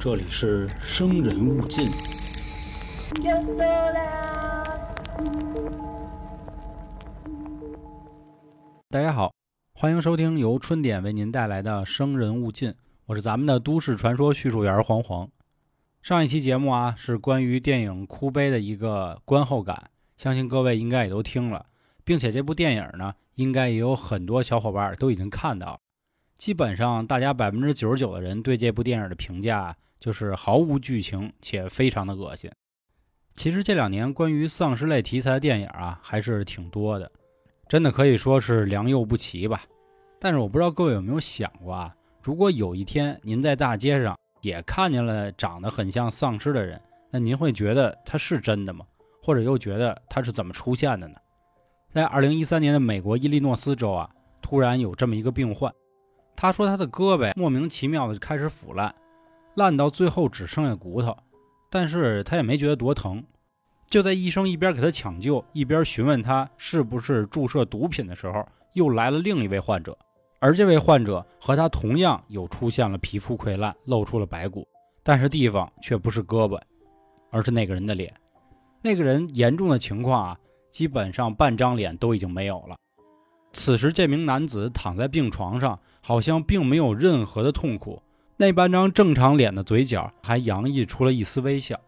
这里是生人勿近。大家好，欢迎收听由春点为您带来的《生人勿近》，我是咱们的都市传说叙述员黄黄。上一期节目啊，是关于电影《哭悲》的一个观后感，相信各位应该也都听了，并且这部电影呢，应该也有很多小伙伴都已经看到了。基本上，大家百分之九十九的人对这部电影的评价就是毫无剧情且非常的恶心。其实这两年关于丧尸类题材的电影啊，还是挺多的，真的可以说是良莠不齐吧。但是我不知道各位有没有想过啊，如果有一天您在大街上也看见了长得很像丧尸的人，那您会觉得他是真的吗？或者又觉得他是怎么出现的呢？在二零一三年的美国伊利诺斯州啊，突然有这么一个病患。他说他的胳膊莫名其妙的就开始腐烂，烂到最后只剩下骨头，但是他也没觉得多疼。就在医生一边给他抢救，一边询问他是不是注射毒品的时候，又来了另一位患者，而这位患者和他同样有出现了皮肤溃烂，露出了白骨，但是地方却不是胳膊，而是那个人的脸。那个人严重的情况啊，基本上半张脸都已经没有了。此时，这名男子躺在病床上，好像并没有任何的痛苦，那半张正常脸的嘴角还洋溢出了一丝微笑。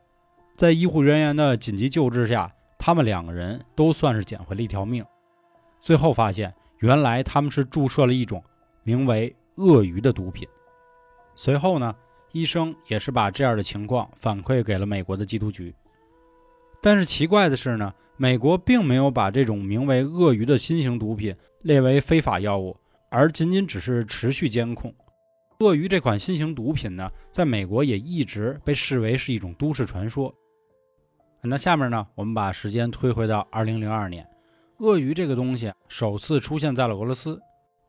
在医护人员的紧急救治下，他们两个人都算是捡回了一条命。最后发现，原来他们是注射了一种名为鳄鱼的毒品。随后呢，医生也是把这样的情况反馈给了美国的缉毒局。但是奇怪的是呢，美国并没有把这种名为鳄鱼的新型毒品。列为非法药物，而仅仅只是持续监控。鳄鱼这款新型毒品呢，在美国也一直被视为是一种都市传说。那下面呢，我们把时间推回到2002年，鳄鱼这个东西首次出现在了俄罗斯。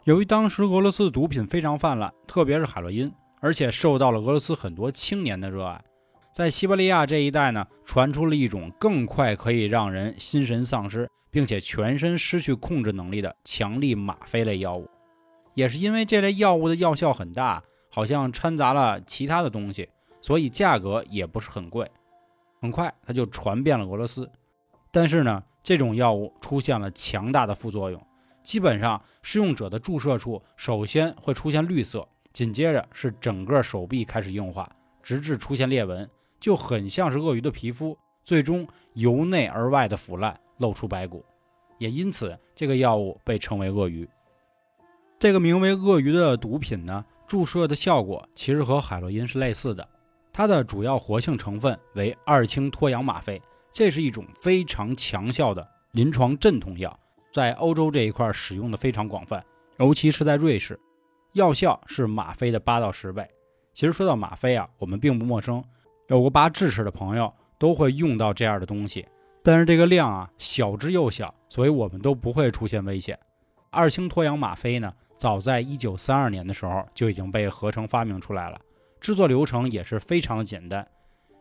由于当时俄罗斯的毒品非常泛滥，特别是海洛因，而且受到了俄罗斯很多青年的热爱，在西伯利亚这一带呢，传出了一种更快可以让人心神丧失。并且全身失去控制能力的强力吗啡类药物，也是因为这类药物的药效很大，好像掺杂了其他的东西，所以价格也不是很贵。很快，它就传遍了俄罗斯。但是呢，这种药物出现了强大的副作用，基本上使用者的注射处首先会出现绿色，紧接着是整个手臂开始硬化，直至出现裂纹，就很像是鳄鱼的皮肤，最终由内而外的腐烂。露出白骨，也因此这个药物被称为鳄鱼。这个名为鳄鱼的毒品呢，注射的效果其实和海洛因是类似的。它的主要活性成分为二氢脱氧吗啡，这是一种非常强效的临床镇痛药，在欧洲这一块使用的非常广泛，尤其是在瑞士，药效是吗啡的八到十倍。其实说到吗啡啊，我们并不陌生，有过拔智齿的朋友都会用到这样的东西。但是这个量啊，小之又小，所以我们都不会出现危险。二氢脱氧吗啡呢，早在一九三二年的时候就已经被合成发明出来了，制作流程也是非常的简单。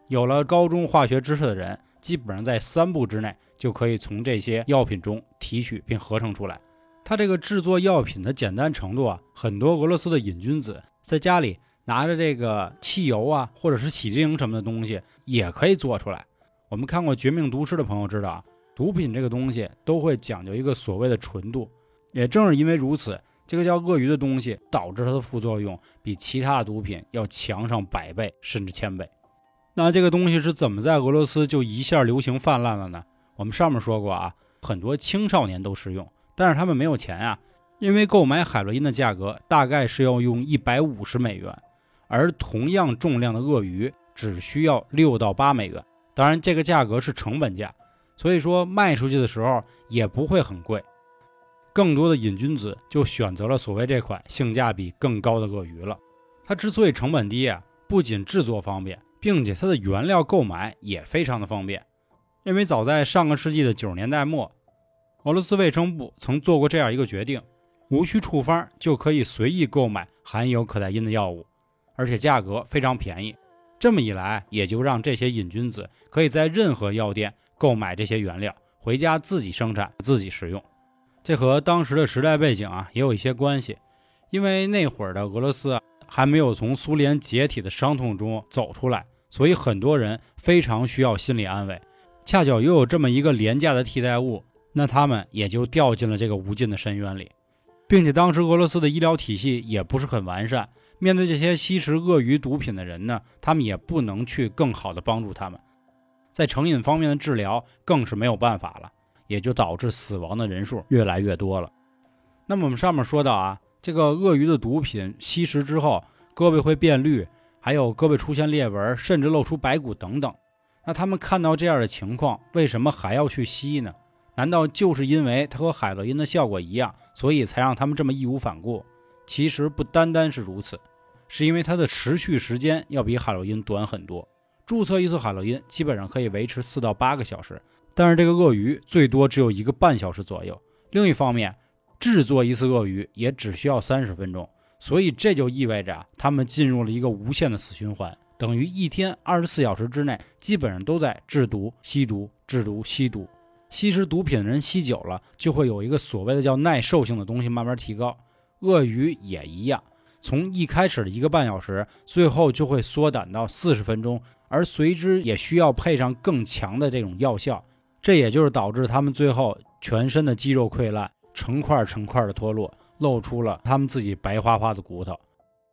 有了高中化学知识的人，基本上在三步之内就可以从这些药品中提取并合成出来。它这个制作药品的简单程度啊，很多俄罗斯的瘾君子在家里拿着这个汽油啊，或者是洗洁精什么的东西，也可以做出来。我们看过《绝命毒师》的朋友知道啊，毒品这个东西都会讲究一个所谓的纯度。也正是因为如此，这个叫鳄鱼的东西导致它的副作用比其他的毒品要强上百倍甚至千倍。那这个东西是怎么在俄罗斯就一下流行泛滥了呢？我们上面说过啊，很多青少年都使用，但是他们没有钱啊，因为购买海洛因的价格大概是要用一百五十美元，而同样重量的鳄鱼只需要六到八美元。当然，这个价格是成本价，所以说卖出去的时候也不会很贵。更多的瘾君子就选择了所谓这款性价比更高的鳄鱼了。它之所以成本低啊，不仅制作方便，并且它的原料购买也非常的方便。因为早在上个世纪的九十年代末，俄罗斯卫生部曾做过这样一个决定：无需处方就可以随意购买含有可待因的药物，而且价格非常便宜。这么一来，也就让这些瘾君子可以在任何药店购买这些原料，回家自己生产、自己食用。这和当时的时代背景啊也有一些关系，因为那会儿的俄罗斯，还没有从苏联解体的伤痛中走出来，所以很多人非常需要心理安慰。恰巧又有这么一个廉价的替代物，那他们也就掉进了这个无尽的深渊里。并且当时俄罗斯的医疗体系也不是很完善，面对这些吸食鳄鱼毒品的人呢，他们也不能去更好的帮助他们，在成瘾方面的治疗更是没有办法了，也就导致死亡的人数越来越多了。那么我们上面说到啊，这个鳄鱼的毒品吸食之后，胳膊会变绿，还有胳膊出现裂纹，甚至露出白骨等等。那他们看到这样的情况，为什么还要去吸呢？难道就是因为它和海洛因的效果一样，所以才让他们这么义无反顾？其实不单单是如此，是因为它的持续时间要比海洛因短很多。注册一次海洛因基本上可以维持四到八个小时，但是这个鳄鱼最多只有一个半小时左右。另一方面，制作一次鳄鱼也只需要三十分钟，所以这就意味着他们进入了一个无限的死循环，等于一天二十四小时之内基本上都在制毒、吸毒、制毒、吸毒。吸食毒品的人吸久了，就会有一个所谓的叫耐受性的东西慢慢提高。鳄鱼也一样，从一开始的一个半小时，最后就会缩短到四十分钟，而随之也需要配上更强的这种药效。这也就是导致他们最后全身的肌肉溃烂，成块成块的脱落，露出了他们自己白花花的骨头。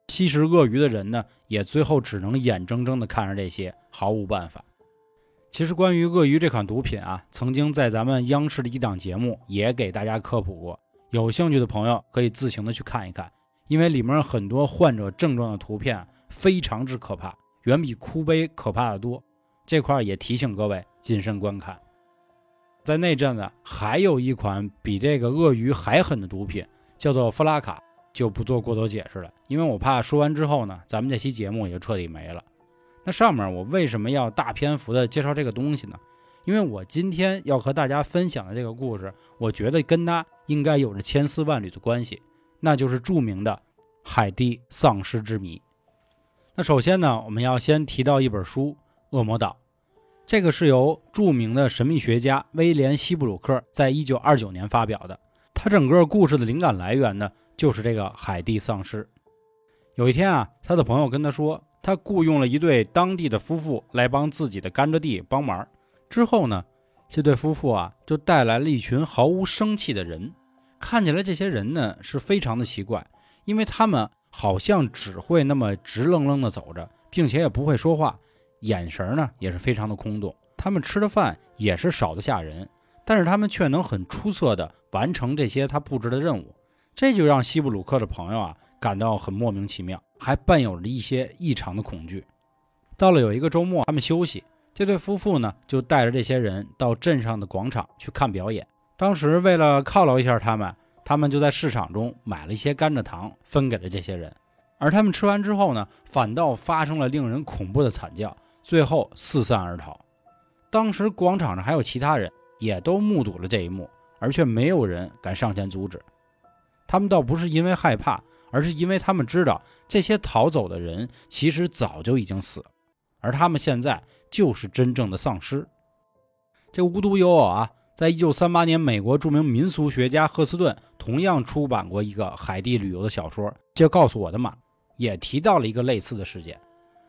吸食鳄鱼的人呢，也最后只能眼睁睁地看着这些，毫无办法。其实关于鳄鱼这款毒品啊，曾经在咱们央视的一档节目也给大家科普过，有兴趣的朋友可以自行的去看一看，因为里面很多患者症状的图片非常之可怕，远比哭悲可怕的多。这块也提醒各位谨慎观看。在那阵子还有一款比这个鳄鱼还狠的毒品，叫做弗拉卡，就不做过多解释了，因为我怕说完之后呢，咱们这期节目也就彻底没了。那上面我为什么要大篇幅的介绍这个东西呢？因为我今天要和大家分享的这个故事，我觉得跟它应该有着千丝万缕的关系，那就是著名的海地丧尸之谜。那首先呢，我们要先提到一本书《恶魔岛》，这个是由著名的神秘学家威廉·西布鲁克在一九二九年发表的。他整个故事的灵感来源呢，就是这个海地丧尸。有一天啊，他的朋友跟他说。他雇佣了一对当地的夫妇来帮自己的甘蔗地帮忙。之后呢，这对夫妇啊就带来了一群毫无生气的人。看起来这些人呢是非常的奇怪，因为他们好像只会那么直愣愣的走着，并且也不会说话，眼神呢也是非常的空洞。他们吃的饭也是少得吓人，但是他们却能很出色的完成这些他布置的任务。这就让西布鲁克的朋友啊感到很莫名其妙。还伴有着一些异常的恐惧。到了有一个周末，他们休息，这对夫妇呢就带着这些人到镇上的广场去看表演。当时为了犒劳一下他们，他们就在市场中买了一些甘蔗糖分给了这些人。而他们吃完之后呢，反倒发生了令人恐怖的惨叫，最后四散而逃。当时广场上还有其他人，也都目睹了这一幕，而却没有人敢上前阻止。他们倒不是因为害怕。而是因为他们知道这些逃走的人其实早就已经死了，而他们现在就是真正的丧尸。这无独有偶啊，在一九三八年，美国著名民俗学家赫斯顿同样出版过一个海地旅游的小说，叫《告诉我的马》，也提到了一个类似的事件。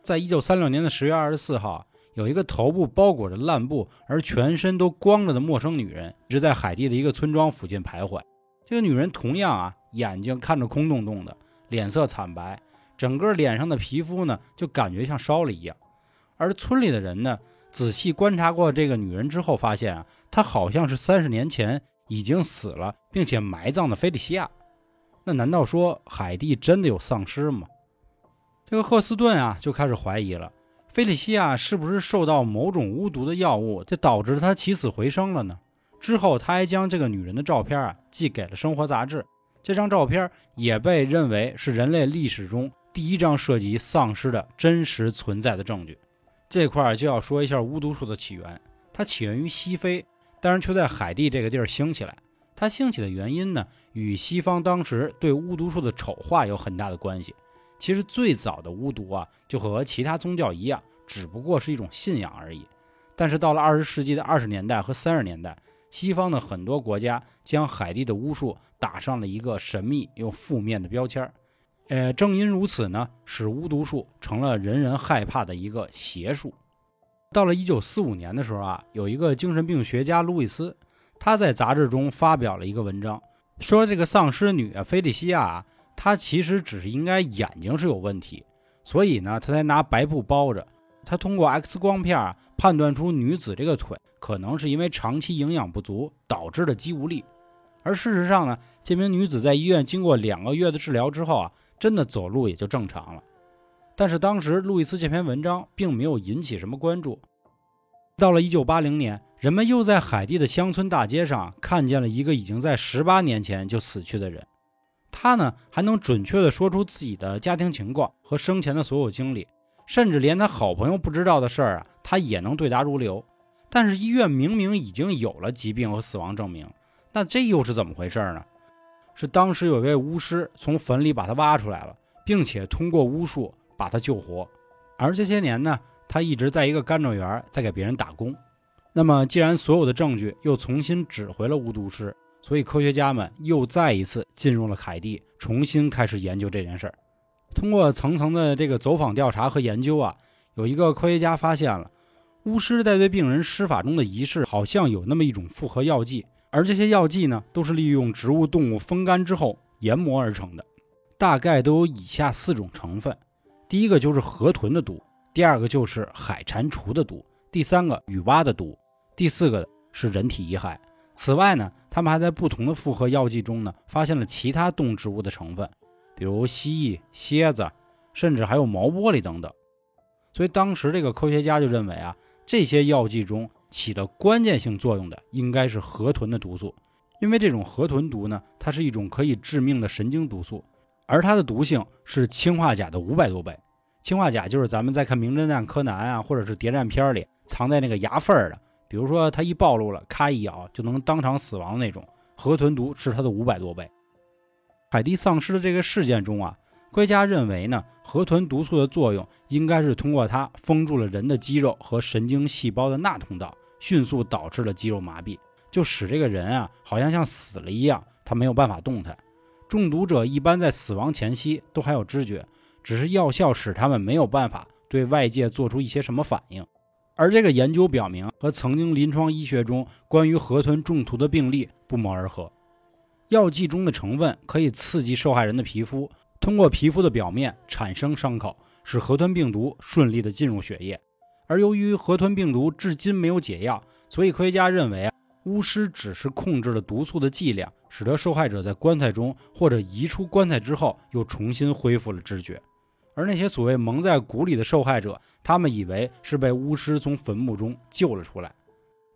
在一九三六年的十月二十四号，有一个头部包裹着烂布而全身都光着的陌生女人，一直在海地的一个村庄附近徘徊。这个女人同样啊。眼睛看着空洞洞的，脸色惨白，整个脸上的皮肤呢，就感觉像烧了一样。而村里的人呢，仔细观察过这个女人之后，发现啊，她好像是三十年前已经死了，并且埋葬的菲利西亚。那难道说海地真的有丧尸吗？这个赫斯顿啊，就开始怀疑了，菲利西亚是不是受到某种巫毒的药物，就导致她起死回生了呢？之后，他还将这个女人的照片啊，寄给了生活杂志。这张照片也被认为是人类历史中第一张涉及丧尸的真实存在的证据。这块就要说一下巫毒术的起源，它起源于西非，但是却在海地这个地儿兴起来。它兴起的原因呢，与西方当时对巫毒术的丑化有很大的关系。其实最早的巫毒啊，就和其他宗教一样，只不过是一种信仰而已。但是到了二十世纪的二十年代和三十年代。西方的很多国家将海地的巫术打上了一个神秘又负面的标签呃，正因如此呢，使巫毒术成了人人害怕的一个邪术。到了一九四五年的时候啊，有一个精神病学家路易斯，他在杂志中发表了一个文章，说这个丧尸女啊，菲利西亚啊，她其实只是应该眼睛是有问题，所以呢，她才拿白布包着。他通过 X 光片，判断出女子这个腿可能是因为长期营养不足导致的肌无力。而事实上呢，这名女子在医院经过两个月的治疗之后啊。真的走路也就正常了，但是当时路易斯这篇文章并没有引起什么关注。到了1980年，人们又在海地的乡村大街上看见了一个已经在18年前就死去的人，他呢还能准确地说出自己的家庭情况和生前的所有经历，甚至连他好朋友不知道的事儿啊，他也能对答如流。但是医院明明已经有了疾病和死亡证明，那这又是怎么回事呢？是当时有一位巫师从坟里把他挖出来了，并且通过巫术把他救活。而这些年呢，他一直在一个甘蔗园在给别人打工。那么，既然所有的证据又重新指回了巫毒师，所以科学家们又再一次进入了凯蒂，重新开始研究这件事儿。通过层层的这个走访调查和研究啊，有一个科学家发现了，巫师在对病人施法中的仪式好像有那么一种复合药剂。而这些药剂呢，都是利用植物、动物风干之后研磨而成的，大概都有以下四种成分：第一个就是河豚的毒，第二个就是海蟾蜍的毒，第三个雨蛙的毒，第四个是人体遗骸。此外呢，他们还在不同的复合药剂中呢，发现了其他动植物的成分，比如蜥蜴、蝎子，甚至还有毛玻璃等等。所以当时这个科学家就认为啊，这些药剂中。起了关键性作用的应该是河豚的毒素，因为这种河豚毒呢，它是一种可以致命的神经毒素，而它的毒性是氰化钾的五百多倍。氰化钾就是咱们在看《名侦探柯南》啊，或者是谍战片里藏在那个牙缝儿的，比如说它一暴露了，咔一咬就能当场死亡的那种。河豚毒是它的五百多倍。海地丧尸的这个事件中啊。科学家认为呢，河豚毒素的作用应该是通过它封住了人的肌肉和神经细胞的钠通道，迅速导致了肌肉麻痹，就使这个人啊好像像死了一样，他没有办法动弹。中毒者一般在死亡前夕都还有知觉，只是药效使他们没有办法对外界做出一些什么反应。而这个研究表明，和曾经临床医学中关于河豚中毒的病例不谋而合。药剂中的成分可以刺激受害人的皮肤。通过皮肤的表面产生伤口，使河豚病毒顺利的进入血液。而由于河豚病毒至今没有解药，所以科学家认为啊，巫师只是控制了毒素的剂量，使得受害者在棺材中或者移出棺材之后又重新恢复了知觉。而那些所谓蒙在鼓里的受害者，他们以为是被巫师从坟墓中救了出来。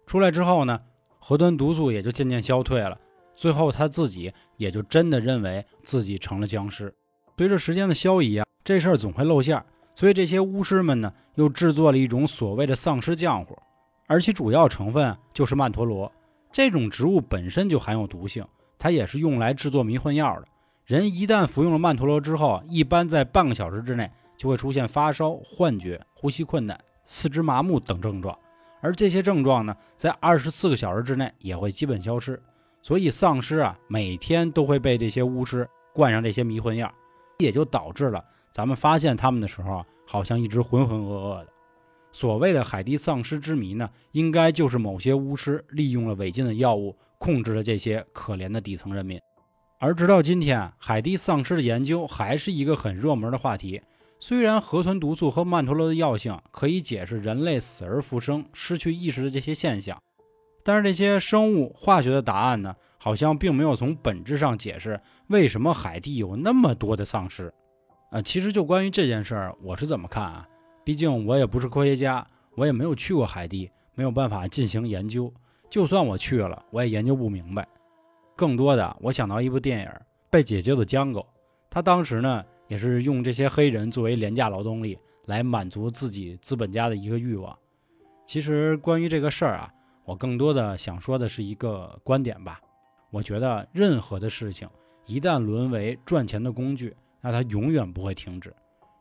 出来之后呢，河豚毒素也就渐渐消退了，最后他自己也就真的认为自己成了僵尸。随着时间的消移啊，这事儿总会露馅儿，所以这些巫师们呢，又制作了一种所谓的丧尸浆糊，而其主要成分就是曼陀罗。这种植物本身就含有毒性，它也是用来制作迷幻药的。人一旦服用了曼陀罗之后，一般在半个小时之内就会出现发烧、幻觉、呼吸困难、四肢麻木等症状，而这些症状呢，在二十四个小时之内也会基本消失。所以丧尸啊，每天都会被这些巫师灌上这些迷魂药。也就导致了咱们发现他们的时候啊，好像一直浑浑噩噩的。所谓的海地丧尸之谜呢，应该就是某些巫师利用了违禁的药物，控制了这些可怜的底层人民。而直到今天，海地丧尸的研究还是一个很热门的话题。虽然河豚毒素和曼陀罗的药性可以解释人类死而复生、失去意识的这些现象，但是这些生物化学的答案呢？好像并没有从本质上解释为什么海地有那么多的丧尸，啊，其实就关于这件事儿，我是怎么看啊？毕竟我也不是科学家，我也没有去过海地，没有办法进行研究。就算我去了，我也研究不明白。更多的，我想到一部电影《被解救的江狗》，他当时呢也是用这些黑人作为廉价劳动力来满足自己资本家的一个欲望。其实关于这个事儿啊，我更多的想说的是一个观点吧。我觉得任何的事情一旦沦为赚钱的工具，那它永远不会停止。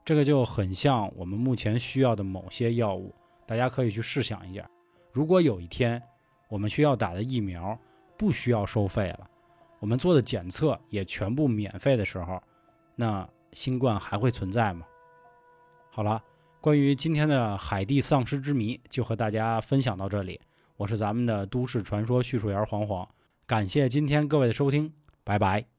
这个就很像我们目前需要的某些药物，大家可以去试想一下：如果有一天我们需要打的疫苗不需要收费了，我们做的检测也全部免费的时候，那新冠还会存在吗？好了，关于今天的海地丧尸之谜，就和大家分享到这里。我是咱们的都市传说叙述员黄黄，感谢今天各位的收听，拜拜。